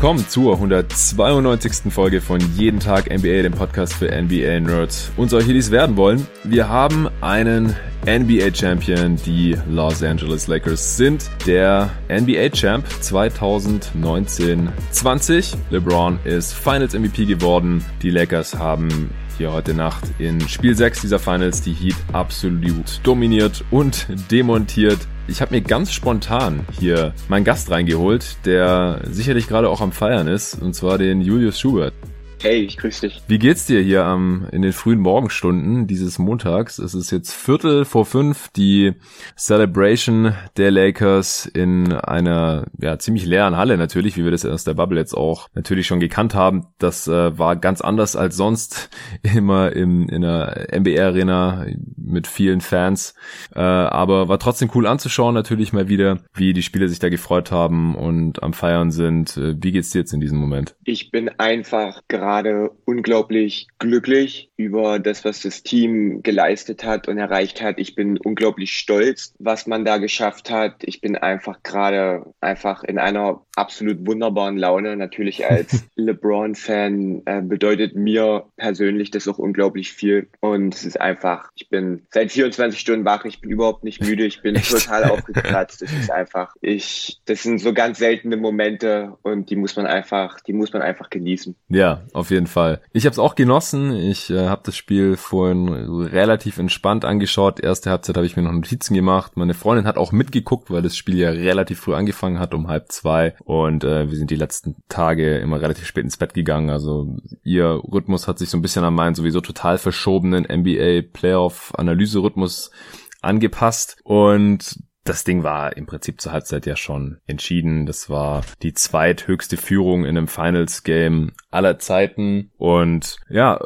willkommen zur 192. Folge von Jeden Tag NBA, dem Podcast für NBA-Nerds und solche, die es werden wollen. Wir haben einen NBA-Champion. Die Los Angeles Lakers sind der NBA-Champ 2019-20. LeBron ist Finals-MVP geworden. Die Lakers haben hier heute Nacht in Spiel 6 dieser Finals die Heat absolut dominiert und demontiert. Ich habe mir ganz spontan hier meinen Gast reingeholt, der sicherlich gerade auch am Feiern ist, und zwar den Julius Schubert. Hey, ich grüße dich. Wie geht's dir hier am, in den frühen Morgenstunden dieses Montags? Es ist jetzt Viertel vor fünf, die Celebration der Lakers in einer ja, ziemlich leeren Halle natürlich, wie wir das aus der Bubble jetzt auch natürlich schon gekannt haben. Das äh, war ganz anders als sonst immer im, in der NBA-Arena mit vielen Fans. Äh, aber war trotzdem cool anzuschauen natürlich mal wieder, wie die Spieler sich da gefreut haben und am Feiern sind. Äh, wie geht's dir jetzt in diesem Moment? Ich bin einfach gerade gerade unglaublich glücklich über das, was das Team geleistet hat und erreicht hat. Ich bin unglaublich stolz, was man da geschafft hat. Ich bin einfach gerade einfach in einer absolut wunderbaren Laune. Natürlich als LeBron-Fan äh, bedeutet mir persönlich das auch unglaublich viel. Und es ist einfach, ich bin seit 24 Stunden wach, ich bin überhaupt nicht müde, ich bin Echt? total aufgekratzt. Es ist einfach, ich, das sind so ganz seltene Momente und die muss man einfach, die muss man einfach genießen. Ja, auf jeden Fall. Ich habe es auch genossen. Ich äh, habe das Spiel vorhin relativ entspannt angeschaut. Erste Halbzeit habe ich mir noch Notizen gemacht. Meine Freundin hat auch mitgeguckt, weil das Spiel ja relativ früh angefangen hat, um halb zwei. Und äh, wir sind die letzten Tage immer relativ spät ins Bett gegangen. Also ihr Rhythmus hat sich so ein bisschen an meinen sowieso total verschobenen NBA Playoff Analyse-Rhythmus angepasst. Und das Ding war im Prinzip zur Halbzeit ja schon entschieden. Das war die zweithöchste Führung in einem Finals-Game aller Zeiten. Und ja,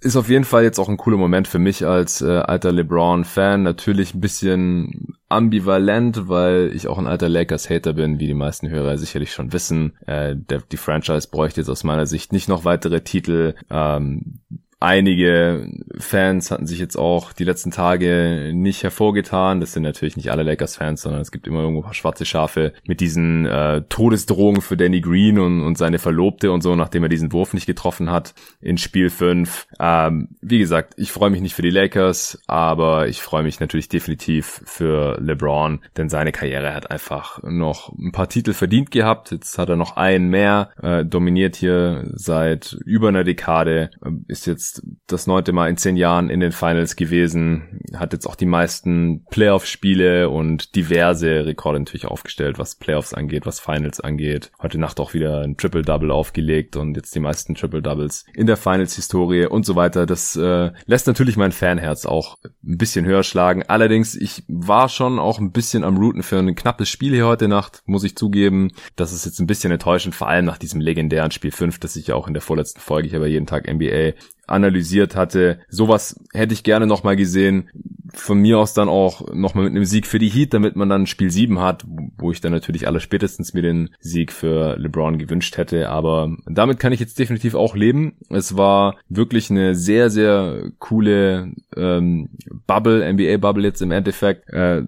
ist auf jeden Fall jetzt auch ein cooler Moment für mich als äh, alter LeBron-Fan. Natürlich ein bisschen ambivalent, weil ich auch ein alter Lakers-Hater bin, wie die meisten Hörer sicherlich schon wissen. Äh, der, die Franchise bräuchte jetzt aus meiner Sicht nicht noch weitere Titel. Ähm, Einige Fans hatten sich jetzt auch die letzten Tage nicht hervorgetan. Das sind natürlich nicht alle Lakers-Fans, sondern es gibt immer irgendwo ein paar schwarze Schafe mit diesen äh, Todesdrohungen für Danny Green und, und seine Verlobte und so, nachdem er diesen Wurf nicht getroffen hat in Spiel 5. Ähm, wie gesagt, ich freue mich nicht für die Lakers, aber ich freue mich natürlich definitiv für LeBron, denn seine Karriere hat einfach noch ein paar Titel verdient gehabt. Jetzt hat er noch einen mehr, äh, dominiert hier seit über einer Dekade, äh, ist jetzt jetzt das neunte Mal in zehn Jahren in den Finals gewesen, hat jetzt auch die meisten Playoff-Spiele und diverse Rekorde natürlich aufgestellt, was Playoffs angeht, was Finals angeht. Heute Nacht auch wieder ein Triple-Double aufgelegt und jetzt die meisten Triple-Doubles in der Finals-Historie und so weiter. Das äh, lässt natürlich mein Fanherz auch ein bisschen höher schlagen. Allerdings, ich war schon auch ein bisschen am Routen für ein knappes Spiel hier heute Nacht, muss ich zugeben. Das ist jetzt ein bisschen enttäuschend, vor allem nach diesem legendären Spiel 5, das ich ja auch in der vorletzten Folge hier bei jeden Tag NBA analysiert hatte. Sowas hätte ich gerne nochmal gesehen. Von mir aus dann auch nochmal mit einem Sieg für die Heat, damit man dann Spiel 7 hat, wo ich dann natürlich aller spätestens mir den Sieg für LeBron gewünscht hätte. Aber damit kann ich jetzt definitiv auch leben. Es war wirklich eine sehr, sehr coole ähm, Bubble, NBA-Bubble jetzt im Endeffekt. Äh,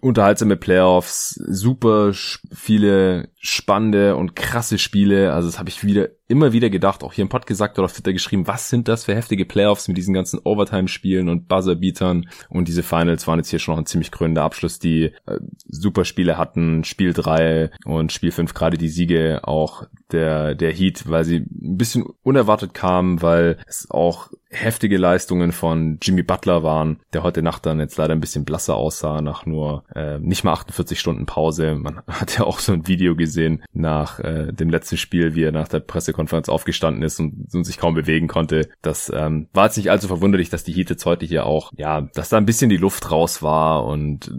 unterhaltsame Playoffs, super viele spannende und krasse Spiele. Also das habe ich wieder immer wieder gedacht, auch hier im Pod gesagt oder auf Twitter geschrieben, was sind das für heftige Playoffs mit diesen ganzen Overtime-Spielen und Buzzer-Beatern. Und diese Finals waren jetzt hier schon noch ein ziemlich krönender Abschluss, die äh, super Spiele hatten. Spiel 3 und Spiel 5 gerade die Siege auch der, der Heat, weil sie ein bisschen unerwartet kamen, weil es auch heftige Leistungen von Jimmy Butler waren, der heute Nacht dann jetzt leider ein bisschen blasser aussah nach nur äh, nicht mal 48 Stunden Pause. Man hat ja auch so ein Video gesehen nach äh, dem letzten Spiel, wie er nach der Presse Pressekonferenz aufgestanden ist und, und sich kaum bewegen konnte. Das ähm, war jetzt nicht allzu verwunderlich, dass die Heat jetzt heute hier auch, ja, dass da ein bisschen die Luft raus war und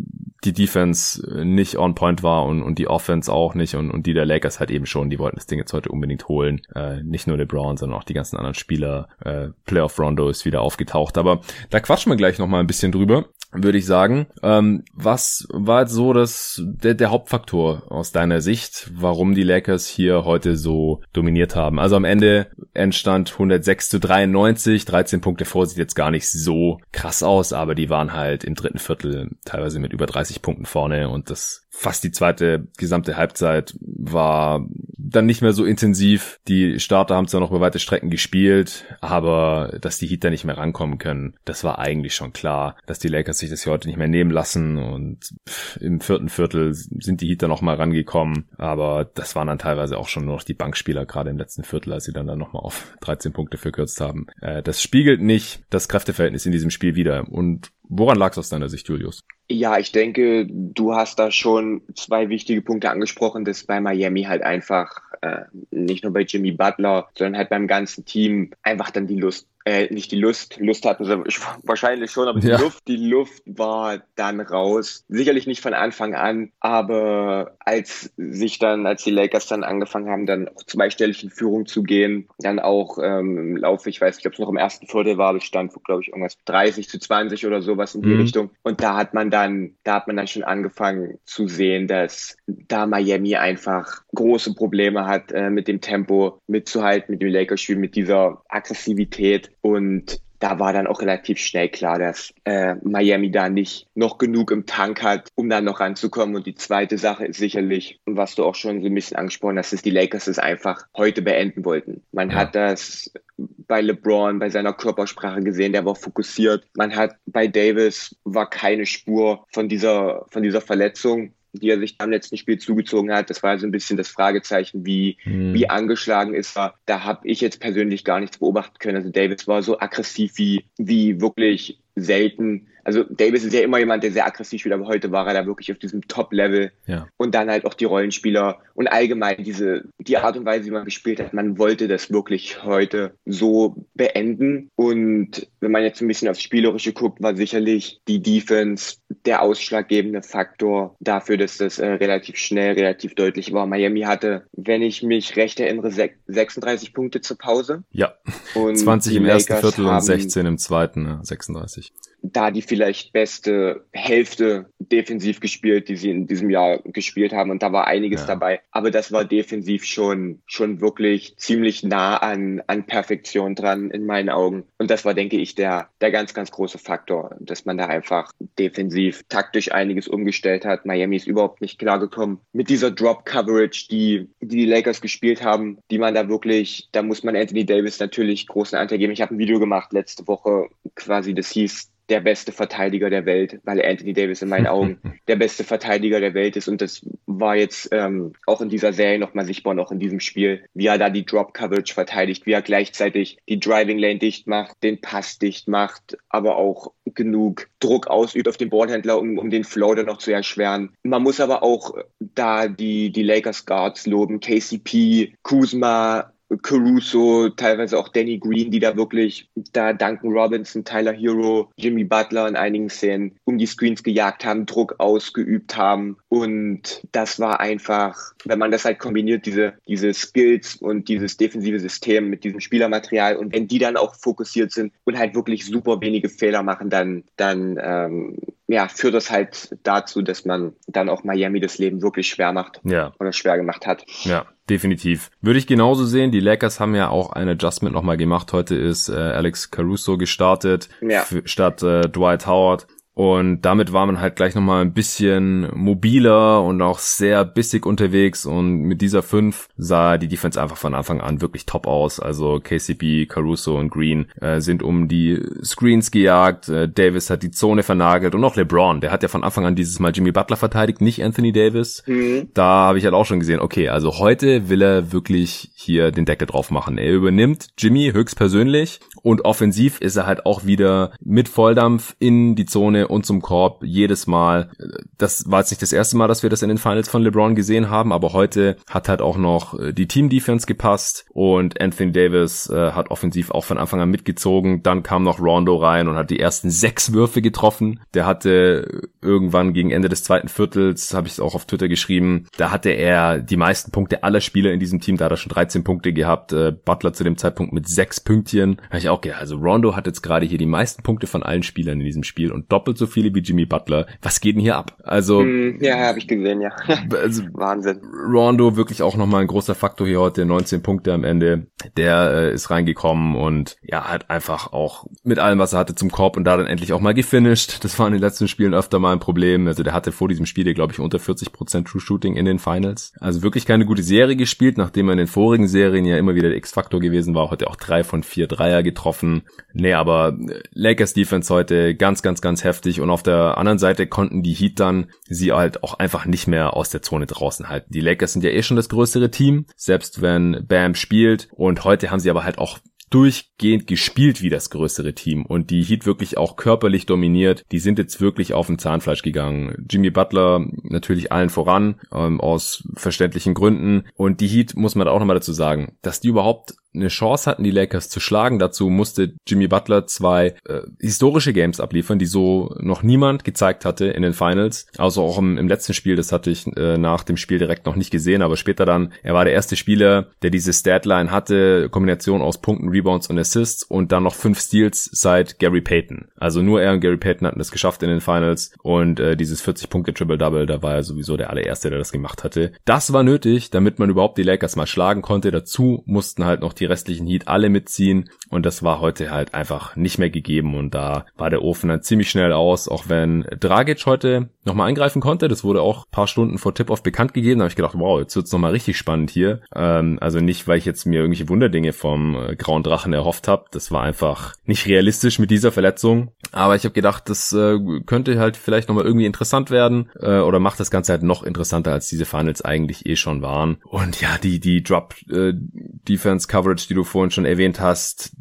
die Defense nicht on point war und, und die Offense auch nicht und, und die der Lakers halt eben schon, die wollten das Ding jetzt heute unbedingt holen. Äh, nicht nur LeBron, sondern auch die ganzen anderen Spieler. Äh, Playoff Rondo ist wieder aufgetaucht. Aber da quatschen wir gleich nochmal ein bisschen drüber würde ich sagen. Ähm, was war jetzt so das, der, der Hauptfaktor aus deiner Sicht, warum die Lakers hier heute so dominiert haben? Also am Ende entstand 106 zu 93, 13 Punkte vor, sieht jetzt gar nicht so krass aus, aber die waren halt im dritten Viertel teilweise mit über 30 Punkten vorne und das fast die zweite gesamte Halbzeit war dann nicht mehr so intensiv. Die Starter haben zwar noch über weite Strecken gespielt, aber dass die Heat da nicht mehr rankommen können, das war eigentlich schon klar, dass die Lakers sich das hier heute nicht mehr nehmen lassen und im vierten Viertel sind die Heat dann noch mal rangekommen, aber das waren dann teilweise auch schon nur noch die Bankspieler gerade im letzten Viertel, als sie dann, dann noch mal auf 13 Punkte verkürzt haben. Äh, das spiegelt nicht das Kräfteverhältnis in diesem Spiel wieder und Woran lag es aus deiner Sicht, Julius? Ja, ich denke, du hast da schon zwei wichtige Punkte angesprochen, dass bei Miami halt einfach äh, nicht nur bei Jimmy Butler, sondern halt beim ganzen Team einfach dann die Lust äh, nicht die Lust, Lust hatten sie wahrscheinlich schon, aber die ja. Luft, die Luft war dann raus. Sicherlich nicht von Anfang an, aber als sich dann, als die Lakers dann angefangen haben, dann auch zweistellig in Führung zu gehen, dann auch ähm, im Laufe, ich weiß nicht, ob es noch im ersten Viertel war, bestand, glaube ich, irgendwas 30 zu 20 oder sowas in die mhm. Richtung. Und da hat man dann, da hat man dann schon angefangen zu sehen, dass da Miami einfach große Probleme hat, äh, mit dem Tempo mitzuhalten, mit dem Lakers-Spiel, mit dieser Aggressivität. Und da war dann auch relativ schnell klar, dass äh, Miami da nicht noch genug im Tank hat, um da noch ranzukommen. Und die zweite Sache ist sicherlich, was du auch schon so ein bisschen angesprochen hast, dass die Lakers es einfach heute beenden wollten. Man ja. hat das bei LeBron, bei seiner Körpersprache gesehen, der war fokussiert. Man hat bei Davis war keine Spur von dieser, von dieser Verletzung die er sich am letzten Spiel zugezogen hat. Das war so ein bisschen das Fragezeichen, wie, mhm. wie angeschlagen ist er. Da habe ich jetzt persönlich gar nichts beobachten können. Also Davis war so aggressiv wie, wie wirklich selten also Davis ist ja immer jemand, der sehr aggressiv spielt, aber heute war er da wirklich auf diesem Top-Level. Ja. Und dann halt auch die Rollenspieler und allgemein diese, die Art und Weise, wie man gespielt hat. Man wollte das wirklich heute so beenden. Und wenn man jetzt ein bisschen aufs Spielerische guckt, war sicherlich die Defense der ausschlaggebende Faktor dafür, dass das äh, relativ schnell, relativ deutlich war. Miami hatte, wenn ich mich recht erinnere, 36 Punkte zur Pause. Ja. Und 20 im ersten Viertel und 16 im zweiten, 36 da die vielleicht beste Hälfte defensiv gespielt, die sie in diesem Jahr gespielt haben. Und da war einiges ja. dabei. Aber das war defensiv schon, schon wirklich ziemlich nah an, an Perfektion dran in meinen Augen. Und das war, denke ich, der, der ganz, ganz große Faktor, dass man da einfach defensiv taktisch einiges umgestellt hat. Miami ist überhaupt nicht klargekommen mit dieser Drop Coverage, die, die die Lakers gespielt haben, die man da wirklich, da muss man Anthony Davis natürlich großen Anteil geben. Ich habe ein Video gemacht letzte Woche, quasi, das hieß der beste Verteidiger der Welt, weil Anthony Davis in meinen Augen der beste Verteidiger der Welt ist. Und das war jetzt ähm, auch in dieser Serie nochmal sichtbar, noch in diesem Spiel, wie er da die Drop Coverage verteidigt, wie er gleichzeitig die Driving Lane dicht macht, den Pass dicht macht, aber auch genug Druck ausübt auf den Ballhändler, um, um den Flow dann noch zu erschweren. Man muss aber auch da die, die Lakers Guards loben, KCP, Kuzma, Caruso, teilweise auch Danny Green, die da wirklich da Duncan Robinson, Tyler Hero, Jimmy Butler in einigen Szenen um die Screens gejagt haben, Druck ausgeübt haben. Und das war einfach, wenn man das halt kombiniert, diese, diese Skills und dieses defensive System mit diesem Spielermaterial und wenn die dann auch fokussiert sind und halt wirklich super wenige Fehler machen, dann, dann ähm, ja, führt das halt dazu, dass man dann auch Miami das Leben wirklich schwer macht ja. oder schwer gemacht hat. Ja, definitiv. Würde ich genauso sehen. Die Lakers haben ja auch ein Adjustment nochmal gemacht. Heute ist äh, Alex Caruso gestartet ja. statt äh, Dwight Howard. Und damit war man halt gleich nochmal ein bisschen mobiler und auch sehr bissig unterwegs. Und mit dieser 5 sah die Defense einfach von Anfang an wirklich top aus. Also KCB, Caruso und Green äh, sind um die Screens gejagt. Äh, Davis hat die Zone vernagelt und auch LeBron. Der hat ja von Anfang an dieses Mal Jimmy Butler verteidigt, nicht Anthony Davis. Mhm. Da habe ich halt auch schon gesehen, okay, also heute will er wirklich hier den Deckel drauf machen. Er übernimmt Jimmy höchstpersönlich und offensiv ist er halt auch wieder mit Volldampf in die Zone und zum Korb jedes Mal. Das war jetzt nicht das erste Mal, dass wir das in den Finals von LeBron gesehen haben, aber heute hat halt auch noch äh, die Team-Defense gepasst und Anthony Davis äh, hat offensiv auch von Anfang an mitgezogen. Dann kam noch Rondo rein und hat die ersten sechs Würfe getroffen. Der hatte irgendwann gegen Ende des zweiten Viertels, habe ich es auch auf Twitter geschrieben, da hatte er die meisten Punkte aller Spieler in diesem Team. Da hat er schon 13 Punkte gehabt. Äh, Butler zu dem Zeitpunkt mit sechs Pünktchen. Da ich auch, okay, also Rondo hat jetzt gerade hier die meisten Punkte von allen Spielern in diesem Spiel und doppelt doppelt so viele wie Jimmy Butler. Was geht denn hier ab? Also mm, ja, habe ich gesehen, ja. also, Wahnsinn. Rondo wirklich auch nochmal ein großer Faktor hier heute, 19 Punkte am Ende. Der äh, ist reingekommen und ja, hat einfach auch mit allem, was er hatte, zum Korb und da dann endlich auch mal gefinisht. Das war in den letzten Spielen öfter mal ein Problem. Also der hatte vor diesem Spiel, glaube ich, unter 40% True Shooting in den Finals. Also wirklich keine gute Serie gespielt, nachdem er in den vorigen Serien ja immer wieder der X-Faktor gewesen war. Heute auch drei von vier Dreier getroffen. Nee, aber äh, Lakers Defense heute ganz, ganz, ganz heftig und auf der anderen Seite konnten die Heat dann sie halt auch einfach nicht mehr aus der Zone draußen halten. Die Lakers sind ja eh schon das größere Team, selbst wenn Bam spielt und heute haben sie aber halt auch durchgehend gespielt wie das größere Team und die Heat wirklich auch körperlich dominiert. Die sind jetzt wirklich auf dem Zahnfleisch gegangen. Jimmy Butler natürlich allen voran, ähm, aus verständlichen Gründen. Und die Heat muss man auch nochmal dazu sagen, dass die überhaupt eine Chance hatten, die Lakers zu schlagen. Dazu musste Jimmy Butler zwei äh, historische Games abliefern, die so noch niemand gezeigt hatte in den Finals. Also auch im, im letzten Spiel, das hatte ich äh, nach dem Spiel direkt noch nicht gesehen, aber später dann, er war der erste Spieler, der diese Statline hatte, Kombination aus Punkten, Rebounds und Assists und dann noch fünf Steals seit Gary Payton. Also nur er und Gary Payton hatten das geschafft in den Finals und äh, dieses 40 Punkte Triple-Double, da war er sowieso der allererste, der das gemacht hatte. Das war nötig, damit man überhaupt die Lakers mal schlagen konnte. Dazu mussten halt noch die die restlichen Heat alle mitziehen und das war heute halt einfach nicht mehr gegeben und da war der Ofen dann ziemlich schnell aus, auch wenn Dragic heute nochmal eingreifen konnte. Das wurde auch paar Stunden vor Tip-Off bekannt gegeben. Da habe ich gedacht, wow, jetzt wird's nochmal richtig spannend hier. Ähm, also nicht, weil ich jetzt mir irgendwelche Wunderdinge vom äh, Grauen Drachen erhofft habe. Das war einfach nicht realistisch mit dieser Verletzung. Aber ich habe gedacht, das äh, könnte halt vielleicht nochmal irgendwie interessant werden äh, oder macht das Ganze halt noch interessanter, als diese Finals eigentlich eh schon waren. Und ja, die, die Drop Coverage, die du vorhin schon erwähnt hast,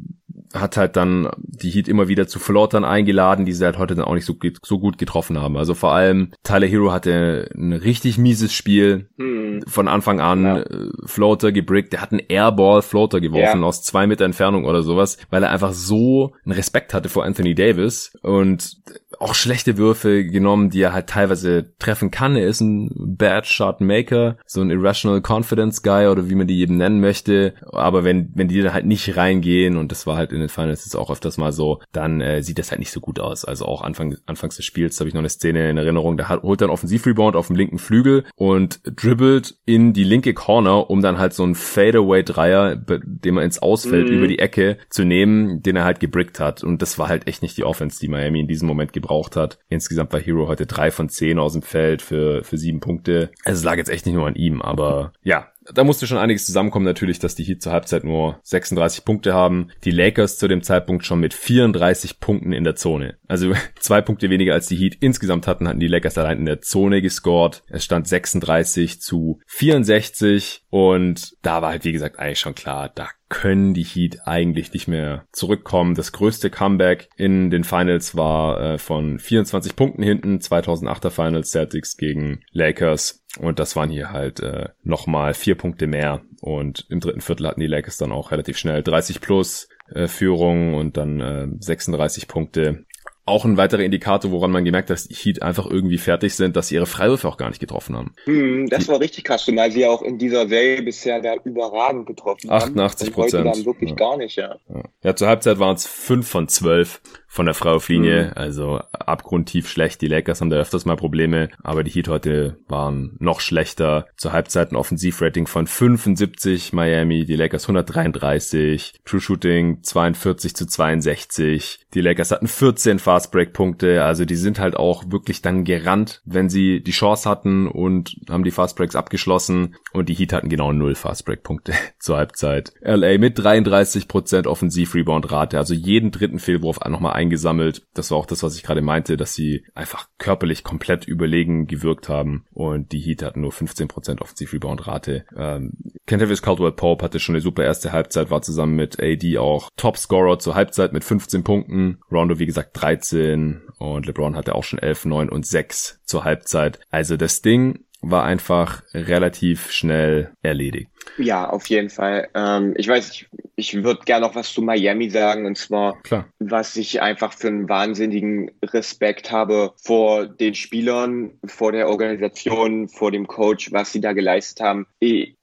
hat halt dann die Heat immer wieder zu Floatern eingeladen, die sie halt heute dann auch nicht so, so gut getroffen haben. Also vor allem Tyler Hero hatte ein richtig mieses Spiel. Hm. Von Anfang an ja. Äh, Floater gebrickt. Der hat einen Airball Floater geworfen ja. aus zwei Meter Entfernung oder sowas, weil er einfach so einen Respekt hatte vor Anthony Davis und auch schlechte Würfe genommen, die er halt teilweise treffen kann. Er ist ein Bad Shot Maker, so ein Irrational Confidence Guy oder wie man die eben nennen möchte. Aber wenn, wenn die da halt nicht reingehen und das war halt in den Finals jetzt auch öfters mal so, dann äh, sieht das halt nicht so gut aus. Also auch Anfang, anfangs des Spiels habe ich noch eine Szene in Erinnerung, da hat, holt dann Offensivrebound auf dem linken Flügel und dribbelt in die linke Corner, um dann halt so einen Fadeaway-Dreier, den man ins Ausfeld mhm. über die Ecke zu nehmen, den er halt gebrickt hat. Und das war halt echt nicht die Offense, die Miami in diesem Moment gebraucht hat. Insgesamt war Hero heute drei von zehn aus dem Feld für, für sieben Punkte. Also es lag jetzt echt nicht nur an ihm, aber ja, da musste schon einiges zusammenkommen natürlich, dass die Heat zur Halbzeit nur 36 Punkte haben. Die Lakers zu dem Zeitpunkt schon mit 34 Punkten in der Zone. Also zwei Punkte weniger als die Heat insgesamt hatten, hatten die Lakers allein in der Zone gescored. Es stand 36 zu 64 und da war halt wie gesagt eigentlich schon klar, da können die Heat eigentlich nicht mehr zurückkommen. Das größte Comeback in den Finals war äh, von 24 Punkten hinten, 2008er Finals Celtics gegen Lakers. Und das waren hier halt äh, nochmal vier Punkte mehr. Und im dritten Viertel hatten die Lakers dann auch relativ schnell 30 plus äh, Führung und dann äh, 36 Punkte auch ein weiterer Indikator, woran man gemerkt hat, dass die Heat einfach irgendwie fertig sind, dass sie ihre Freiwürfe auch gar nicht getroffen haben. Hm, das die, war richtig krass, weil sie auch in dieser Serie bisher da überragend getroffen 88 haben. 88 Prozent. dann wirklich ja. gar nicht, ja. ja. Ja, zur Halbzeit waren es 5 von 12 von der Freiwurflinie. Mhm. Also abgrundtief schlecht. Die Lakers haben da öfters mal Probleme, aber die Heat heute waren noch schlechter. Zur Halbzeit ein Offensivrating von 75 Miami, die Lakers 133, True Shooting 42 zu 62. Die Lakers hatten 14 Fastbreak-Punkte, also die sind halt auch wirklich dann gerannt, wenn sie die Chance hatten und haben die Fastbreaks abgeschlossen und die Heat hatten genau null Fastbreak-Punkte zur Halbzeit. LA mit 33% Offensiv-Rebound-Rate, also jeden dritten Fehlwurf nochmal eingesammelt. Das war auch das, was ich gerade meinte, dass sie einfach körperlich komplett überlegen gewirkt haben und die Heat hatten nur 15% Offensiv-Rebound-Rate. Ähm, Kentavious Caldwell-Pope hatte schon eine super erste Halbzeit, war zusammen mit AD auch Topscorer zur Halbzeit mit 15 Punkten. Rondo, wie gesagt, 13 und LeBron hatte auch schon 11, 9 und 6 zur Halbzeit. Also das Ding war einfach relativ schnell erledigt. Ja, auf jeden Fall. Ähm, ich weiß, ich, ich würde gerne noch was zu Miami sagen und zwar, Klar. was ich einfach für einen wahnsinnigen Respekt habe vor den Spielern, vor der Organisation, vor dem Coach, was sie da geleistet haben.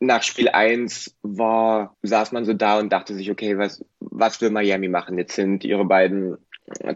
Nach Spiel 1 war, saß man so da und dachte sich, okay, was, was will Miami machen? Jetzt sind ihre beiden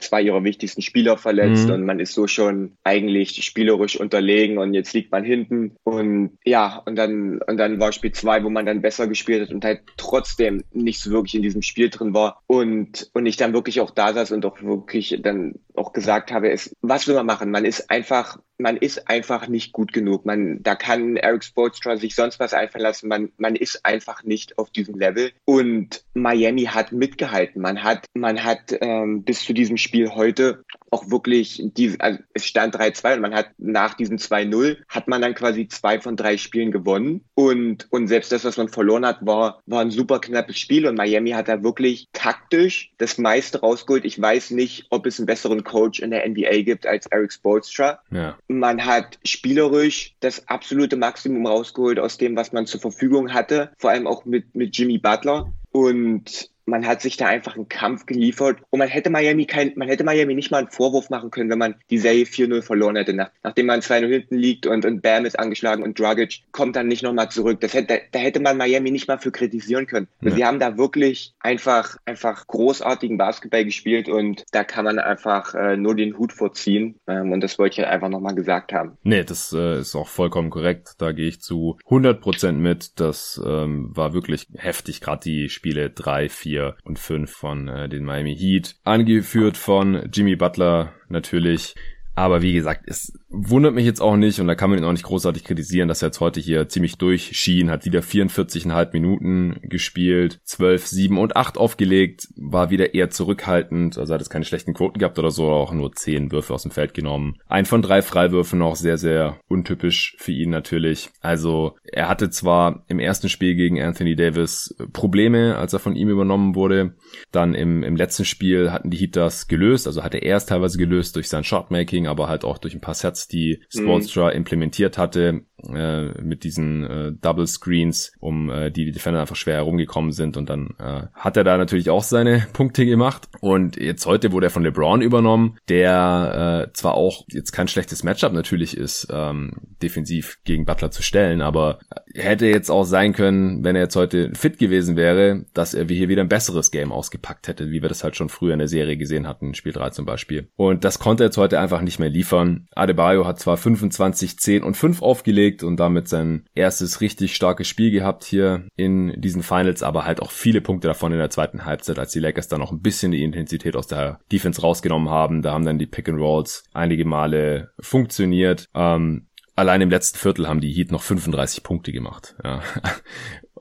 zwei ihrer wichtigsten Spieler verletzt mhm. und man ist so schon eigentlich spielerisch unterlegen und jetzt liegt man hinten und ja, und dann, und dann war Spiel zwei, wo man dann besser gespielt hat und halt trotzdem nicht so wirklich in diesem Spiel drin war und, und ich dann wirklich auch da saß und auch wirklich dann auch gesagt habe, ist, was will man machen? Man ist einfach, man ist einfach nicht gut genug. Man, da kann Eric Spoelstra sich sonst was einfallen lassen. Man, man ist einfach nicht auf diesem Level. Und Miami hat mitgehalten. Man hat, man hat ähm, bis zu diesem Spiel heute auch wirklich, die, also es stand 3-2 und man hat nach diesem 2-0 hat man dann quasi zwei von drei Spielen gewonnen und, und selbst das, was man verloren hat, war, war ein super knappes Spiel und Miami hat da wirklich taktisch das meiste rausgeholt. Ich weiß nicht, ob es einen besseren Coach in der NBA gibt als Eric Spoelstra. Ja. Man hat spielerisch das absolute Maximum rausgeholt aus dem, was man zur Verfügung hatte, vor allem auch mit, mit Jimmy Butler. Und man hat sich da einfach einen Kampf geliefert und man hätte Miami kein, man hätte Miami nicht mal einen Vorwurf machen können, wenn man die Serie 4-0 verloren hätte, nach, nachdem man 2-0 hinten liegt und, und Bam ist angeschlagen und Dragic kommt dann nicht nochmal zurück. Das hätte, da hätte man Miami nicht mal für kritisieren können. Ja. Sie haben da wirklich einfach, einfach großartigen Basketball gespielt und da kann man einfach äh, nur den Hut vorziehen. Ähm, und das wollte ich einfach nochmal gesagt haben. Nee, das äh, ist auch vollkommen korrekt. Da gehe ich zu 100 Prozent mit. Das ähm, war wirklich heftig, gerade die Spiele 3, 4 4 und 5 von äh, den Miami Heat. Angeführt von Jimmy Butler natürlich. Aber wie gesagt, es wundert mich jetzt auch nicht und da kann man ihn auch nicht großartig kritisieren, dass er jetzt heute hier ziemlich durchschien, hat wieder 44,5 Minuten gespielt, 12, 7 und 8 aufgelegt, war wieder eher zurückhaltend, also hat es keine schlechten Quoten gehabt oder so, auch nur 10 Würfe aus dem Feld genommen. Ein von drei Freiwürfen auch sehr, sehr untypisch für ihn natürlich. Also er hatte zwar im ersten Spiel gegen Anthony Davis Probleme, als er von ihm übernommen wurde, dann im, im letzten Spiel hatten die Heat das gelöst, also hat er erst teilweise gelöst durch sein Shotmaking, aber halt auch durch ein paar Sets die Sportstra mhm. implementiert hatte äh, mit diesen äh, Double Screens, um äh, die die Defender einfach schwer herumgekommen sind und dann äh, hat er da natürlich auch seine Punkte gemacht und jetzt heute wurde er von LeBron übernommen, der äh, zwar auch jetzt kein schlechtes Matchup natürlich ist, ähm, defensiv gegen Butler zu stellen, aber hätte jetzt auch sein können, wenn er jetzt heute fit gewesen wäre, dass er hier wieder ein besseres Game ausgepackt hätte, wie wir das halt schon früher in der Serie gesehen hatten, Spiel 3 zum Beispiel. Und das konnte er jetzt heute einfach nicht mehr liefern. Adebayo hat zwar 25, 10 und 5 aufgelegt und damit sein erstes richtig starkes Spiel gehabt hier in diesen Finals, aber halt auch viele Punkte davon in der zweiten Halbzeit, als die Lakers dann noch ein bisschen die Intensität aus der Defense rausgenommen haben. Da haben dann die Pick and Rolls einige Male funktioniert. Ähm, allein im letzten Viertel haben die Heat noch 35 Punkte gemacht. Ja.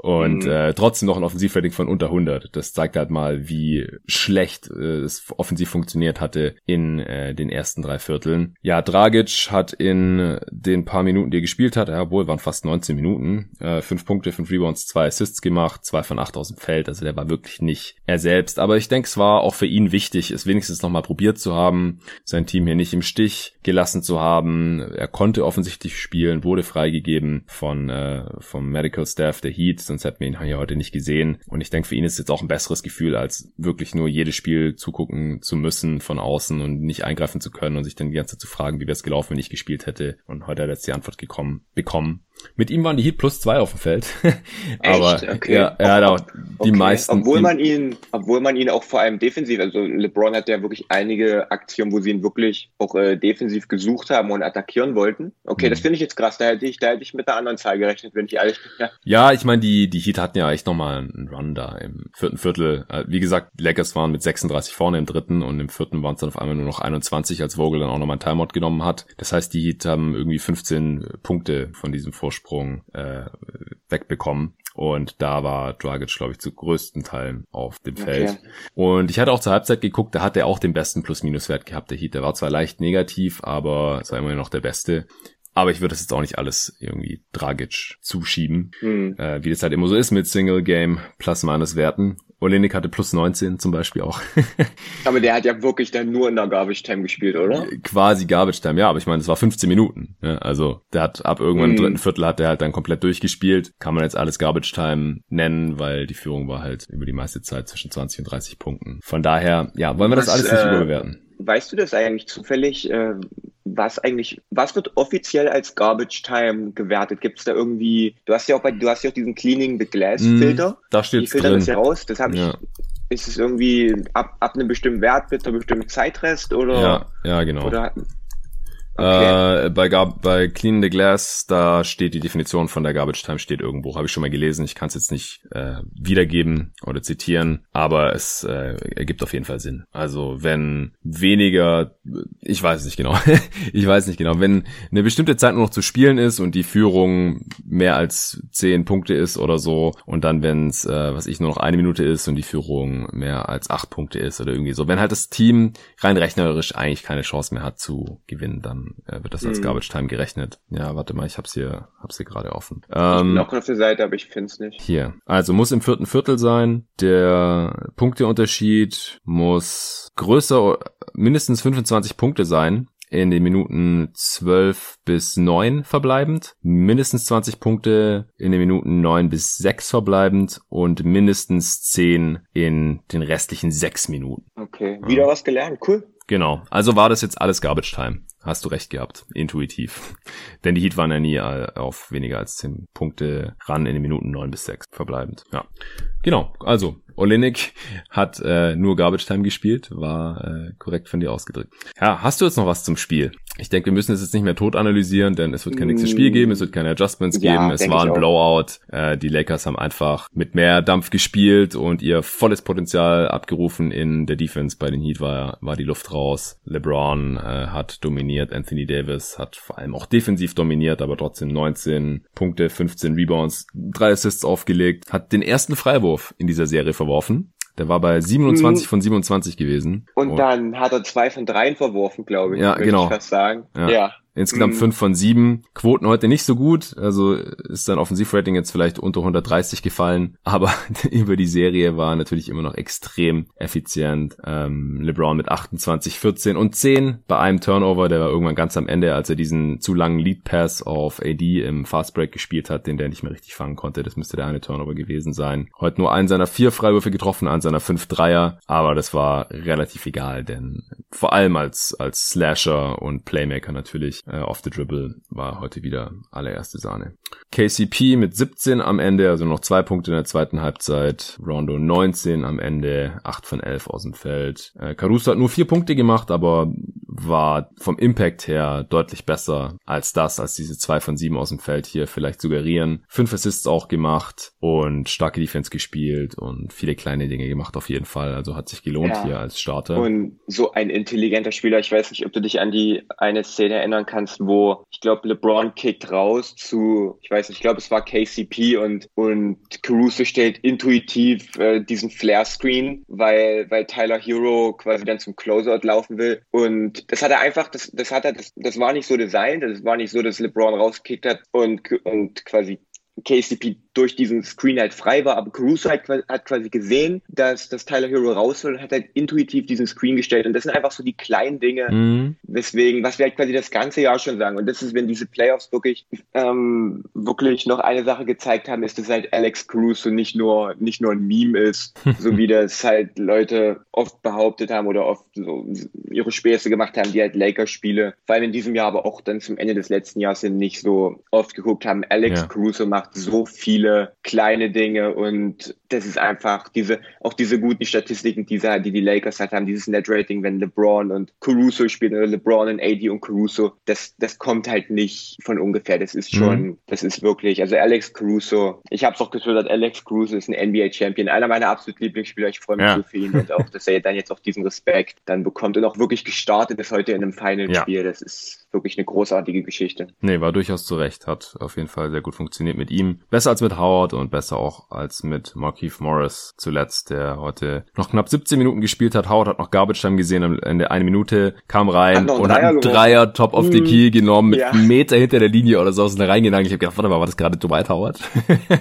Und mhm. äh, trotzdem noch ein Offensivrating von unter 100. Das zeigt halt mal, wie schlecht äh, es offensiv funktioniert hatte in äh, den ersten drei Vierteln. Ja, Dragic hat in den paar Minuten, die er gespielt hat, ja, wohl waren fast 19 Minuten, äh, fünf Punkte, fünf Rebounds, zwei Assists gemacht, zwei von acht aus dem Feld. Also der war wirklich nicht er selbst. Aber ich denke, es war auch für ihn wichtig, es wenigstens nochmal probiert zu haben, sein Team hier nicht im Stich gelassen zu haben. Er konnte offensichtlich spielen, wurde freigegeben von äh, vom Medical Staff der Heat sonst hätten wir ihn hier heute nicht gesehen. Und ich denke, für ihn ist jetzt auch ein besseres Gefühl, als wirklich nur jedes Spiel zugucken zu müssen von außen und nicht eingreifen zu können und sich dann die ganze Zeit zu fragen, wie wäre es gelaufen, wenn ich gespielt hätte. Und heute hat er jetzt die Antwort gekommen, bekommen. Mit ihm waren die Heat plus zwei auf dem Feld. Aber okay. ja, er hat auch die okay. meisten. Obwohl man ihn, obwohl man ihn auch vor allem defensiv, also LeBron hat ja wirklich einige Aktionen, wo sie ihn wirklich auch äh, defensiv gesucht haben und attackieren wollten. Okay, mhm. das finde ich jetzt krass. Da hätte ich, da hätte ich mit der anderen Zahl gerechnet, wenn ich ehrlich bin. Ja, ja ich meine, die, die Heat hatten ja echt nochmal einen Run da im vierten Viertel. Äh, wie gesagt, Lakers waren mit 36 vorne im dritten und im vierten waren es dann auf einmal nur noch 21, als Vogel dann auch nochmal einen Timeout genommen hat. Das heißt, die Heat haben irgendwie 15 Punkte von diesem Vorsprung äh, wegbekommen. Und da war Dragic, glaube ich, zu größten Teilen auf dem Feld. Okay. Und ich hatte auch zur Halbzeit geguckt, da hat er auch den besten Plus-Minus-Wert gehabt, der Heat. Der war zwar leicht negativ, aber es war immer noch der beste. Aber ich würde das jetzt auch nicht alles irgendwie Dragic zuschieben, mhm. äh, wie das halt immer so ist mit Single-Game Plus-Minus-Werten. Olenek hatte plus 19 zum Beispiel auch. aber der hat ja wirklich dann nur in der Garbage Time gespielt, oder? Quasi Garbage Time, ja, aber ich meine, es war 15 Minuten. Ne? Also der hat ab irgendwann im dritten Viertel hat der halt dann komplett durchgespielt. Kann man jetzt alles Garbage Time nennen, weil die Führung war halt über die meiste Zeit zwischen 20 und 30 Punkten. Von daher, ja, wollen wir Was, das alles nicht äh, überbewerten. Weißt du das eigentlich zufällig, äh, was eigentlich, was wird offiziell als Garbage Time gewertet? Gibt es da irgendwie, du hast ja auch bei, du hast ja auch diesen Cleaning the Glass mhm. Filter. Mm, da steht Die filtern drin. das ja raus. Das habe ich, ist es irgendwie ab, ab einem bestimmten Wert mit einem bestimmten Zeitrest oder? Ja, ja, genau. Oder, Okay. Äh, bei, Gar bei Clean the Glass, da steht die Definition von der Garbage Time steht irgendwo. Habe ich schon mal gelesen. Ich kann es jetzt nicht äh, wiedergeben oder zitieren, aber es äh, ergibt auf jeden Fall Sinn. Also wenn weniger, ich weiß nicht genau, ich weiß nicht genau, wenn eine bestimmte Zeit nur noch zu spielen ist und die Führung mehr als zehn Punkte ist oder so und dann wenn es, äh, was ich nur noch eine Minute ist und die Führung mehr als acht Punkte ist oder irgendwie so, wenn halt das Team rein rechnerisch eigentlich keine Chance mehr hat zu gewinnen, dann äh, wird das als mhm. Garbage Time gerechnet. Ja, warte mal, ich hab's hier, hab's hier gerade offen. Ähm, ich bin ähm, auch auf der Seite, aber ich find's nicht. Hier. Also muss im vierten Viertel sein. Der Punkteunterschied muss größer, mindestens 25 Punkte sein in den Minuten 12 bis 9 verbleibend, mindestens 20 Punkte in den Minuten 9 bis 6 verbleibend und mindestens 10 in den restlichen 6 Minuten. Okay, wieder ja. was gelernt, cool. Genau, also war das jetzt alles Garbage Time. Hast du recht gehabt, intuitiv. Denn die Heat waren ja nie äh, auf weniger als 10 Punkte ran in den Minuten 9 bis 6 verbleibend. Ja, genau, also Olenek hat äh, nur Garbage Time gespielt, war äh, korrekt von dir ausgedrückt. Ja, hast du jetzt noch was zum Spiel? Ich denke, wir müssen es jetzt nicht mehr tot analysieren, denn es wird kein nächstes Spiel geben, es wird keine Adjustments ja, geben, es war ein Blowout. Äh, die Lakers haben einfach mit mehr Dampf gespielt und ihr volles Potenzial abgerufen in der Defense. Bei den Heat war, war die Luft raus. LeBron äh, hat dominiert, Anthony Davis hat vor allem auch defensiv dominiert, aber trotzdem 19 Punkte, 15 Rebounds, drei Assists aufgelegt, hat den ersten Freiwurf in dieser Serie verworfen. Der war bei 27 mhm. von 27 gewesen. Und, und, dann hat er zwei von dreien verworfen, glaube ich. Ja, genau. Ich fast sagen. Ja. ja. Insgesamt mhm. 5 von 7. Quoten heute nicht so gut. Also ist sein Offensivrating jetzt vielleicht unter 130 gefallen. Aber über die Serie war natürlich immer noch extrem effizient. Ähm, LeBron mit 28, 14 und 10 bei einem Turnover. Der war irgendwann ganz am Ende, als er diesen zu langen Lead Pass auf AD im Fastbreak gespielt hat, den der nicht mehr richtig fangen konnte. Das müsste der eine Turnover gewesen sein. Heute nur einen seiner vier Freiwürfe getroffen, einen seiner fünf Dreier. Aber das war relativ egal, denn vor allem als, als Slasher und Playmaker natürlich äh, off the dribble war heute wieder allererste Sahne. KCP mit 17 am Ende, also noch zwei Punkte in der zweiten Halbzeit. Rondo 19 am Ende, 8 von 11 aus dem Feld. Äh, Caruso hat nur vier Punkte gemacht, aber war vom Impact her deutlich besser als das, als diese zwei von sieben aus dem Feld hier vielleicht suggerieren. Fünf Assists auch gemacht und starke Defense gespielt und viele kleine Dinge gemacht auf jeden Fall. Also hat sich gelohnt ja. hier als Starter. Und so ein intelligenter Spieler. Ich weiß nicht, ob du dich an die eine Szene erinnern kannst, wo ich glaube LeBron kickt raus zu, ich weiß nicht, ich glaube es war KCP und und Caruso stellt intuitiv äh, diesen Flare Screen, weil weil Tyler Hero quasi dann zum Closeout laufen will. Und das hat er einfach, das, das hat er, das, das war nicht so designt, das war nicht so, dass LeBron rausgekickt hat und, und quasi KCP durch diesen Screen halt frei war, aber Caruso hat, hat quasi gesehen, dass, dass Tyler Hero raus will und hat halt intuitiv diesen Screen gestellt. Und das sind einfach so die kleinen Dinge, mhm. weswegen, was wir halt quasi das ganze Jahr schon sagen. Und das ist, wenn diese Playoffs wirklich, ähm, wirklich noch eine Sache gezeigt haben, ist, dass halt Alex Caruso nicht nur, nicht nur ein Meme ist, so wie das halt Leute oft behauptet haben oder oft so ihre Späße gemacht haben, die halt Lakers-Spiele, vor allem in diesem Jahr, aber auch dann zum Ende des letzten Jahres nicht so oft geguckt haben. Alex ja. Caruso macht so viele viele kleine Dinge und das ist einfach diese, auch diese guten Statistiken, die, die die Lakers halt haben, dieses Net-Rating, wenn LeBron und Caruso spielen oder LeBron und AD und Caruso, das, das kommt halt nicht von ungefähr. Das ist schon, mhm. das ist wirklich, also Alex Caruso, ich habe es auch getwittert, Alex Caruso ist ein NBA-Champion, einer meiner absoluten Lieblingsspieler, ich freue mich ja. so für ihn und auch, dass er dann jetzt auch diesen Respekt dann bekommt und auch wirklich gestartet ist heute in einem Final-Spiel, ja. das ist wirklich eine großartige Geschichte. Nee, war durchaus zu Recht, hat auf jeden Fall sehr gut funktioniert mit ihm. Besser als mit Howard und besser auch als mit Markeith Morris zuletzt, der heute noch knapp 17 Minuten gespielt hat. Howard hat noch Garbage Time gesehen am Ende eine Minute, kam rein hat und hat einen Dreier top of the key genommen mit ja. einem Meter hinter der Linie oder so aus der reingegangen. Ich habe gedacht, warte mal, war das gerade Dwight Howard?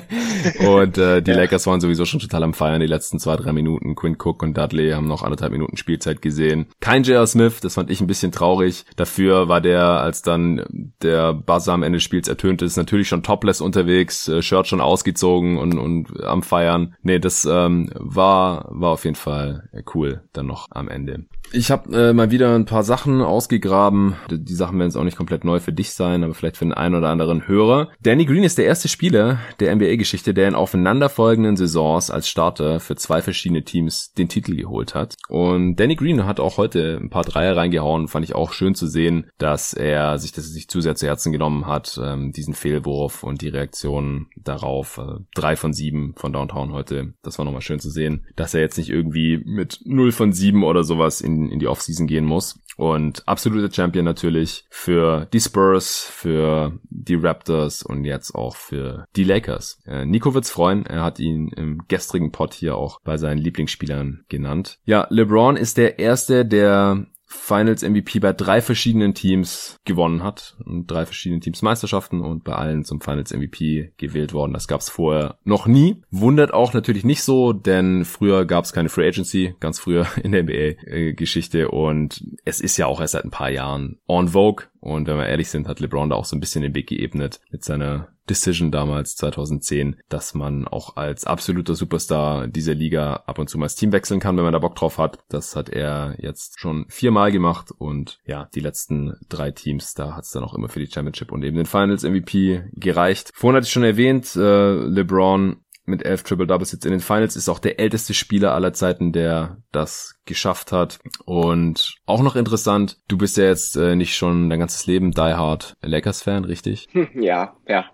und äh, die ja. Lakers waren sowieso schon total am Feiern die letzten zwei, drei Minuten. Quinn Cook und Dudley haben noch anderthalb Minuten Spielzeit gesehen. Kein J.R. Smith, das fand ich ein bisschen traurig. Dafür war der er, als dann der Buzzer am Ende des Spiels ertönt ist, natürlich schon topless unterwegs, äh, Shirt schon ausgezogen und, und am Feiern. Nee, das ähm, war, war auf jeden Fall cool dann noch am Ende. Ich habe äh, mal wieder ein paar Sachen ausgegraben. Die Sachen werden jetzt auch nicht komplett neu für dich sein, aber vielleicht für den einen oder anderen Hörer. Danny Green ist der erste Spieler der NBA-Geschichte, der in aufeinanderfolgenden Saisons als Starter für zwei verschiedene Teams den Titel geholt hat. Und Danny Green hat auch heute ein paar Dreier reingehauen. Fand ich auch schön zu sehen, dass er sich das sich zu sehr zu Herzen genommen hat, ähm, diesen Fehlwurf und die Reaktion darauf. Äh, drei von sieben von Downtown heute. Das war nochmal schön zu sehen, dass er jetzt nicht irgendwie mit null von sieben oder sowas in in, die Offseason gehen muss. Und absoluter Champion natürlich für die Spurs, für die Raptors und jetzt auch für die Lakers. Äh, Nico wird's freuen. Er hat ihn im gestrigen Pod hier auch bei seinen Lieblingsspielern genannt. Ja, LeBron ist der erste, der Finals MVP bei drei verschiedenen Teams gewonnen hat und drei verschiedenen Teams Meisterschaften und bei allen zum Finals MVP gewählt worden. Das gab es vorher noch nie. Wundert auch natürlich nicht so, denn früher gab es keine Free Agency, ganz früher in der NBA-Geschichte und es ist ja auch erst seit ein paar Jahren on Vogue und wenn wir ehrlich sind, hat LeBron da auch so ein bisschen den Weg geebnet mit seiner Decision damals 2010, dass man auch als absoluter Superstar dieser Liga ab und zu mal das Team wechseln kann, wenn man da Bock drauf hat. Das hat er jetzt schon viermal gemacht und ja, die letzten drei Teams, da hat es dann auch immer für die Championship und eben den Finals MVP gereicht. Vorhin hatte ich schon erwähnt, äh, LeBron mit elf Triple Doubles jetzt in den Finals ist auch der älteste Spieler aller Zeiten, der das geschafft hat. Und auch noch interessant, du bist ja jetzt äh, nicht schon dein ganzes Leben Die Hard Lakers Fan, richtig? Ja, ja.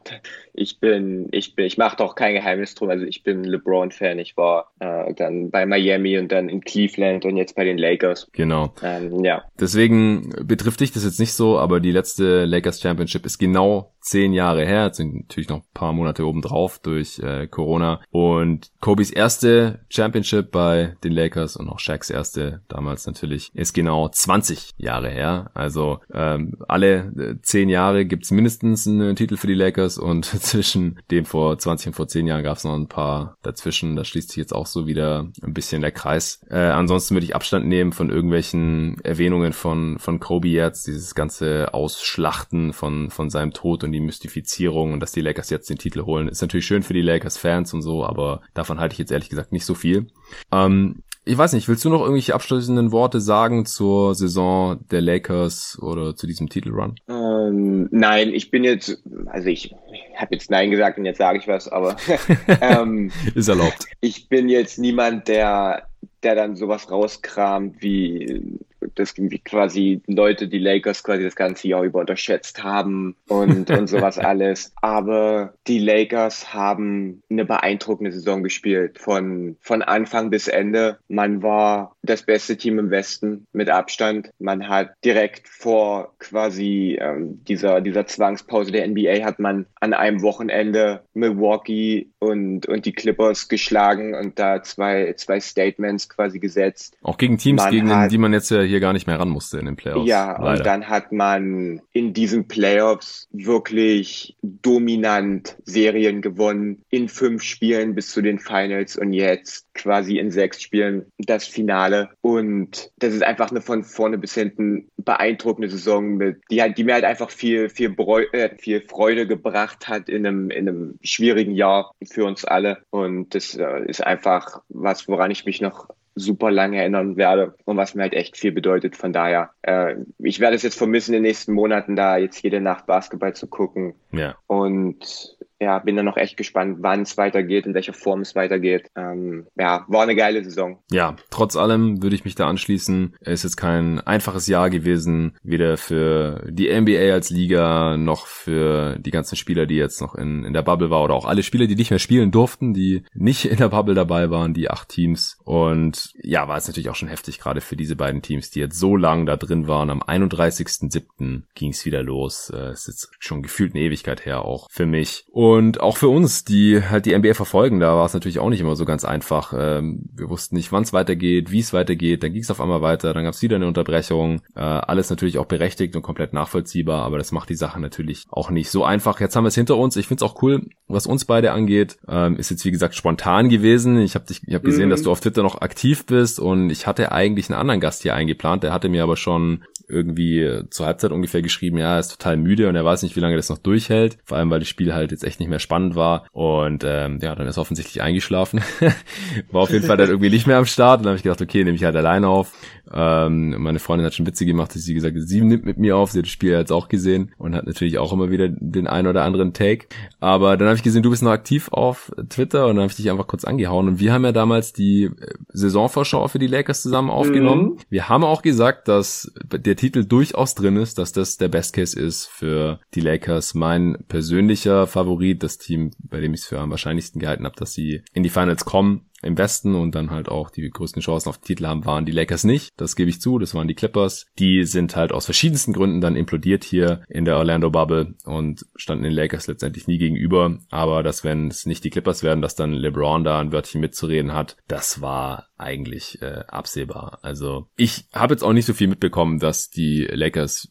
Ich bin, ich bin, ich mache doch kein Geheimnis drum. Also ich bin LeBron-Fan. Ich war äh, dann bei Miami und dann in Cleveland und jetzt bei den Lakers. Genau. Ähm, ja. Deswegen betrifft dich das jetzt nicht so, aber die letzte Lakers Championship ist genau zehn Jahre her. Jetzt sind natürlich noch ein paar Monate obendrauf durch äh, Corona. Und Kobe's erste Championship bei den Lakers und auch Shaqs erste damals natürlich ist genau 20 Jahre her. Also ähm, alle äh, zehn Jahre gibt's mindestens einen Titel für die Lakers und zwischen dem vor 20 und vor 10 Jahren gab es noch ein paar dazwischen. Da schließt sich jetzt auch so wieder ein bisschen der Kreis. Äh, ansonsten würde ich Abstand nehmen von irgendwelchen Erwähnungen von, von Kobe jetzt, dieses ganze Ausschlachten von, von seinem Tod und die Mystifizierung und dass die Lakers jetzt den Titel holen. Ist natürlich schön für die Lakers-Fans und so, aber davon halte ich jetzt ehrlich gesagt nicht so viel. Ähm, ich weiß nicht, willst du noch irgendwelche abschließenden Worte sagen zur Saison der Lakers oder zu diesem Titelrun? Ähm, nein, ich bin jetzt, also ich habe jetzt Nein gesagt und jetzt sage ich was, aber ähm, ist erlaubt. Ich bin jetzt niemand, der der dann sowas rauskramt wie das quasi Leute, die Lakers quasi das ganze Jahr über unterschätzt haben und, und sowas alles. Aber die Lakers haben eine beeindruckende Saison gespielt. Von, von Anfang bis Ende. Man war das beste Team im Westen mit Abstand. Man hat direkt vor quasi ähm, dieser, dieser Zwangspause der NBA hat man an einem Wochenende Milwaukee und, und die Clippers geschlagen und da zwei, zwei Statements quasi gesetzt. Auch gegen Teams, man gegen hat, die man jetzt ja hier gar nicht mehr ran musste in den Playoffs. Ja, leider. und dann hat man in diesen Playoffs wirklich dominant Serien gewonnen, in fünf Spielen bis zu den Finals und jetzt quasi in sechs Spielen das Finale. Und das ist einfach eine von vorne bis hinten beeindruckende Saison, mit, die, halt, die mir halt einfach viel, viel, Breu äh, viel Freude gebracht hat in einem, in einem schwierigen Jahr für uns alle. Und das äh, ist einfach was, woran ich mich noch super lange erinnern werde und was mir halt echt viel bedeutet. Von daher, äh, ich werde es jetzt vermissen, in den nächsten Monaten da jetzt jede Nacht Basketball zu gucken. Ja. Und ja, bin dann noch echt gespannt, wann es weitergeht, in welcher Form es weitergeht. Ähm, ja, war eine geile Saison. Ja, trotz allem würde ich mich da anschließen. Es ist kein einfaches Jahr gewesen, weder für die NBA als Liga noch für die ganzen Spieler, die jetzt noch in, in der Bubble waren oder auch alle Spieler, die nicht mehr spielen durften, die nicht in der Bubble dabei waren, die acht Teams. Und ja, war es natürlich auch schon heftig, gerade für diese beiden Teams, die jetzt so lang da drin waren. Am 31.07. ging es wieder los. Äh, es ist jetzt schon gefühlt eine Ewigkeit her auch für mich. Und und auch für uns, die halt die NBA verfolgen, da war es natürlich auch nicht immer so ganz einfach. Ähm, wir wussten nicht, wann es weitergeht, wie es weitergeht. Dann ging es auf einmal weiter, dann gab es wieder eine Unterbrechung. Äh, alles natürlich auch berechtigt und komplett nachvollziehbar, aber das macht die Sache natürlich auch nicht so einfach. Jetzt haben wir es hinter uns. Ich finde es auch cool, was uns beide angeht. Ähm, ist jetzt wie gesagt spontan gewesen. Ich habe dich, ich habe gesehen, mhm. dass du auf Twitter noch aktiv bist und ich hatte eigentlich einen anderen Gast hier eingeplant. Der hatte mir aber schon irgendwie zur Halbzeit ungefähr geschrieben, ja, er ist total müde und er weiß nicht, wie lange das noch durchhält. Vor allem, weil das Spiel halt jetzt echt nicht mehr spannend war. Und ähm, ja, dann ist er offensichtlich eingeschlafen. war auf jeden Fall dann irgendwie nicht mehr am Start. Und dann habe ich gedacht, okay, nehme ich halt alleine auf. Ähm, meine Freundin hat schon Witze gemacht, dass sie gesagt hat, sie nimmt mit mir auf. Sie hat das Spiel jetzt auch gesehen und hat natürlich auch immer wieder den einen oder anderen Take. Aber dann habe ich gesehen, du bist noch aktiv auf Twitter und dann habe ich dich einfach kurz angehauen. Und wir haben ja damals die äh, Saisonvorschau für die Lakers zusammen aufgenommen. Mhm. Wir haben auch gesagt, dass der Titel durchaus drin ist, dass das der Best Case ist für die Lakers. Mein persönlicher Favorit, das Team, bei dem ich es für am wahrscheinlichsten gehalten habe, dass sie in die Finals kommen, im Westen und dann halt auch die größten Chancen auf den Titel haben, waren die Lakers nicht. Das gebe ich zu, das waren die Clippers. Die sind halt aus verschiedensten Gründen dann implodiert hier in der Orlando Bubble und standen den Lakers letztendlich nie gegenüber. Aber dass wenn es nicht die Clippers werden, dass dann LeBron da ein Wörtchen mitzureden hat, das war eigentlich äh, absehbar. Also ich habe jetzt auch nicht so viel mitbekommen, dass die Lakers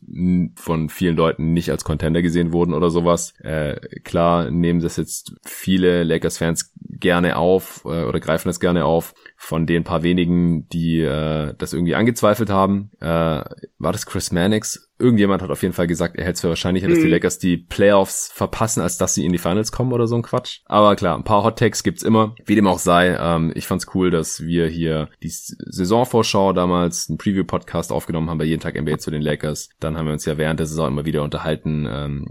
von vielen Leuten nicht als Contender gesehen wurden oder sowas. Äh, klar nehmen das jetzt viele Lakers-Fans gerne auf äh, oder greifen das gerne auf. Von den paar wenigen, die äh, das irgendwie angezweifelt haben, äh, war das Chris Mannix irgendjemand hat auf jeden Fall gesagt, er hält es für wahrscheinlicher, dass die mhm. Lakers die Playoffs verpassen, als dass sie in die Finals kommen oder so ein Quatsch. Aber klar, ein paar Hot Takes gibt's immer. Wie dem auch sei, ähm, ich fand's cool, dass wir hier die Saisonvorschau damals, einen Preview-Podcast aufgenommen haben bei jeden Tag NBA zu den Lakers. Dann haben wir uns ja während der Saison immer wieder unterhalten ähm,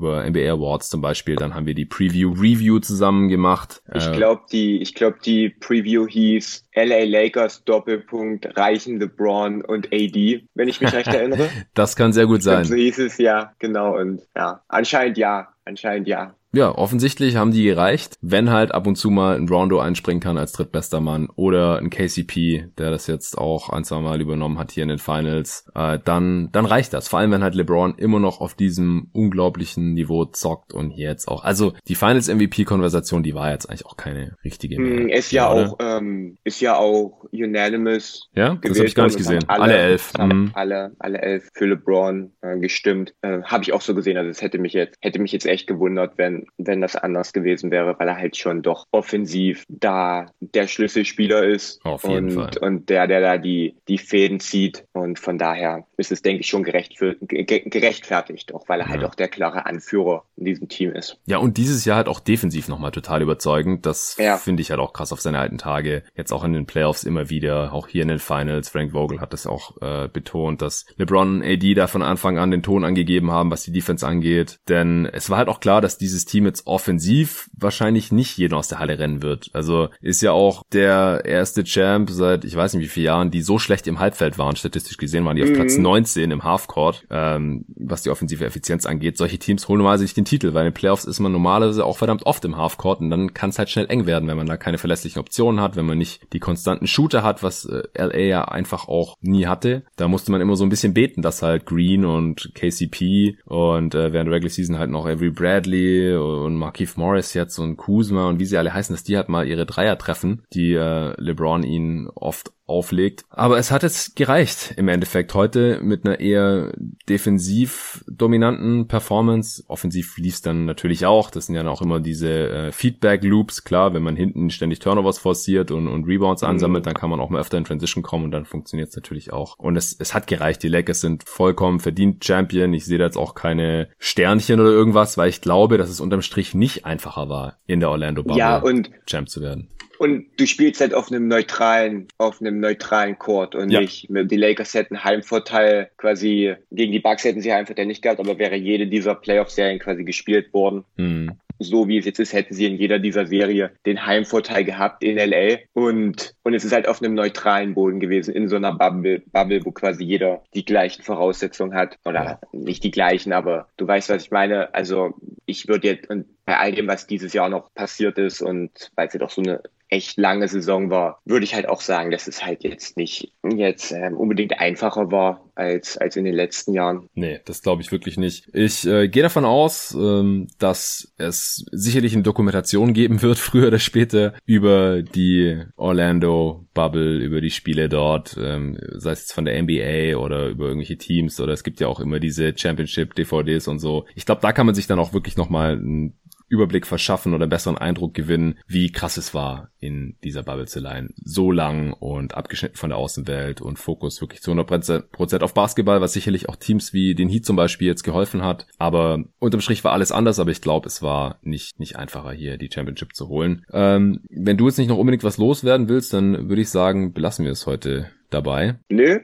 über NBA Awards zum Beispiel. Dann haben wir die Preview-Review zusammen gemacht. Ich äh, glaube, die, ich glaube, die Preview hieß LA Lakers Doppelpunkt reichen LeBron und AD, wenn ich mich recht erinnere. das kann sehr gut sein. So hieß es ja, genau. Und ja, anscheinend ja, anscheinend ja ja, offensichtlich haben die gereicht, wenn halt ab und zu mal ein Rondo einspringen kann als drittbester Mann oder ein KCP, der das jetzt auch ein, zwei Mal übernommen hat hier in den Finals, äh, dann, dann reicht das. Vor allem, wenn halt LeBron immer noch auf diesem unglaublichen Niveau zockt und hier jetzt auch. Also die Finals-MVP-Konversation, die war jetzt eigentlich auch keine richtige mehr. Mm, ist ja oder? auch, ähm, ist ja auch unanimous. Ja, das habe ich gar nicht gesehen. Alle, alle elf. Mhm. Alle, alle elf für LeBron äh, gestimmt. Äh, habe ich auch so gesehen. Also es hätte mich jetzt, hätte mich jetzt echt gewundert, wenn wenn, das anders gewesen wäre, weil er halt schon doch offensiv da der Schlüsselspieler ist Auf jeden und, Fall. und der, der da die, die Fäden zieht. Und von daher ist es, denke ich, schon gerecht für, gerechtfertigt, auch weil er halt ja. halt auch der klare Anführer in diesem Team ist. Ja, und dieses Jahr halt auch defensiv nochmal total überzeugend. Das ja. finde ich halt auch krass auf seine alten Tage. Jetzt auch in den Playoffs immer wieder, auch hier in den Finals. Frank Vogel hat das auch äh, betont, dass LeBron AD da von Anfang an den Ton angegeben haben, was die Defense angeht. Denn es war halt auch klar, dass dieses Team jetzt offensiv wahrscheinlich nicht jeden aus der Halle rennen wird. Also ist ja auch der erste Champ seit ich weiß nicht wie vielen Jahren, die so schlecht im Halbfeld waren. Statistisch gesehen waren die auf mhm. Platz 19 im Halfcourt, ähm, was die offensive Effizienz angeht. Solche Teams holen normalerweise nicht den Titel, weil in den Playoffs ist man normalerweise auch verdammt oft im Halfcourt und dann kann es halt schnell eng werden, wenn man da keine verlässlichen Optionen hat, wenn man nicht die konstanten Shooter hat, was äh, LA ja einfach auch nie hatte. Da musste man immer so ein bisschen beten, dass halt Green und KCP und äh, während der Regular Season halt noch Avery Bradley und Markeith Morris jetzt und Kuzma und wie sie alle heißen, dass die halt mal ihre Dreier treffen, die äh, LeBron ihnen oft auflegt. Aber es hat jetzt gereicht im Endeffekt heute mit einer eher defensiv dominanten Performance. Offensiv lief es dann natürlich auch. Das sind ja auch immer diese äh, Feedback-Loops. Klar, wenn man hinten ständig Turnovers forciert und, und Rebounds mhm. ansammelt, dann kann man auch mal öfter in Transition kommen und dann funktioniert es natürlich auch. Und es, es hat gereicht. Die Lakers sind vollkommen verdient Champion. Ich sehe da jetzt auch keine Sternchen oder irgendwas, weil ich glaube, dass es unterm Strich nicht einfacher war, in der Orlando Bubble ja, Champ zu werden. Und du spielst halt auf einem neutralen, auf einem neutralen Court und ja. nicht. Die Lakers hätten Heimvorteil quasi, gegen die Bucks hätten sie Heimvorteil nicht gehabt, aber wäre jede dieser Playoff-Serien quasi gespielt worden. Mhm. So wie es jetzt ist, hätten sie in jeder dieser Serie den Heimvorteil gehabt in LA. Und, und es ist halt auf einem neutralen Boden gewesen, in so einer Bubble, Bubble wo quasi jeder die gleichen Voraussetzungen hat. Oder nicht die gleichen, aber du weißt, was ich meine. Also ich würde jetzt, und bei all dem, was dieses Jahr noch passiert ist und weil es ja doch so eine echt lange Saison war, würde ich halt auch sagen, dass es halt jetzt nicht jetzt ähm, unbedingt einfacher war als, als in den letzten Jahren. Nee, das glaube ich wirklich nicht. Ich äh, gehe davon aus, ähm, dass es sicherlich eine Dokumentation geben wird, früher oder später, über die Orlando Bubble, über die Spiele dort, ähm, sei es jetzt von der NBA oder über irgendwelche Teams oder es gibt ja auch immer diese Championship DVDs und so. Ich glaube, da kann man sich dann auch wirklich nochmal ein Überblick verschaffen oder besseren Eindruck gewinnen, wie krass es war in dieser Bubble Line. So lang und abgeschnitten von der Außenwelt und Fokus wirklich zu 100% auf Basketball, was sicherlich auch Teams wie den Heat zum Beispiel jetzt geholfen hat. Aber unterm Strich war alles anders, aber ich glaube, es war nicht, nicht einfacher hier die Championship zu holen. Ähm, wenn du jetzt nicht noch unbedingt was loswerden willst, dann würde ich sagen, belassen wir es heute dabei. Nö,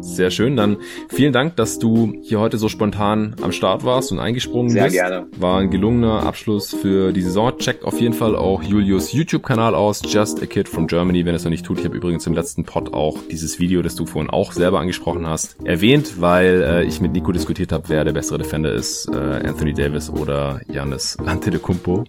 sehr schön. Dann vielen Dank, dass du hier heute so spontan am Start warst und eingesprungen Sehr bist. gerne. War ein gelungener Abschluss für die Saison. Checkt auf jeden Fall auch Julius YouTube-Kanal aus, Just a Kid from Germany, wenn es noch nicht tut. Ich habe übrigens im letzten Pod auch dieses Video, das du vorhin auch selber angesprochen hast, erwähnt, weil äh, ich mit Nico diskutiert habe, wer der bessere Defender ist, äh, Anthony Davis oder Giannis Antetokounmpo.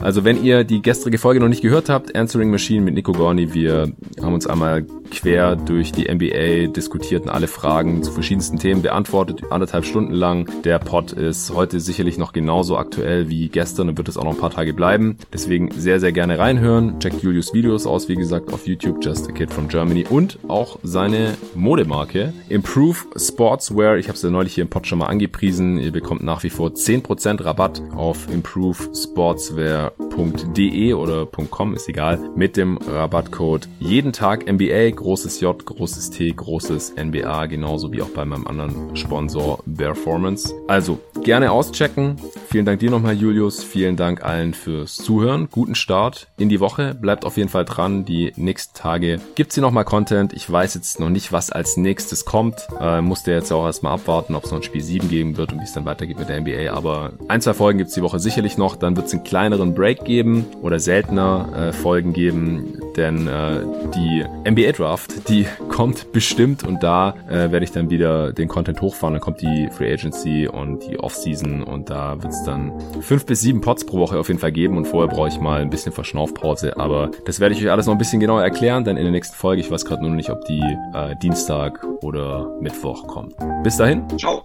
Also wenn ihr die gestrige Folge noch nicht gehört habt, Answering Machine mit Nico Gorni, wir haben uns einmal quer durch die NBA diskutiert und alle Fragen zu verschiedensten Themen beantwortet, anderthalb Stunden lang. Der Pod ist heute sicherlich noch genauso aktuell wie gestern und wird es auch noch ein paar Tage bleiben. Deswegen sehr, sehr gerne reinhören. Checkt Julius Videos aus, wie gesagt, auf YouTube, Just a Kid from Germany und auch seine Modemarke Improve Sportswear. Ich habe es ja neulich hier im Pod schon mal angepriesen. Ihr bekommt nach wie vor 10% Rabatt auf improvesportswear.de oder .com, ist egal, mit dem Rabattcode jeden Tag NBA großes J, großes T, großes NBA, genauso wie auch bei meinem anderen Sponsor Performance. Also gerne auschecken. Vielen Dank dir nochmal, Julius. Vielen Dank allen fürs Zuhören. Guten Start in die Woche. Bleibt auf jeden Fall dran. Die nächsten Tage gibt's hier nochmal Content. Ich weiß jetzt noch nicht, was als nächstes kommt. Äh, musste jetzt auch erstmal abwarten, ob es noch ein Spiel 7 geben wird und wie es dann weitergeht mit der NBA. Aber ein, zwei Folgen gibt's die Woche sicherlich noch. Dann wird's einen kleineren Break geben oder seltener äh, Folgen geben, denn äh, die NBA Draft die kommt bestimmt und da äh, werde ich dann wieder den Content hochfahren. Dann kommt die Free Agency und die Offseason und da wird es dann fünf bis sieben Pots pro Woche auf jeden Fall geben und vorher brauche ich mal ein bisschen Verschnaufpause, aber das werde ich euch alles noch ein bisschen genauer erklären, dann in der nächsten Folge. Ich weiß gerade nur noch nicht, ob die äh, Dienstag oder Mittwoch kommt. Bis dahin. Ciao.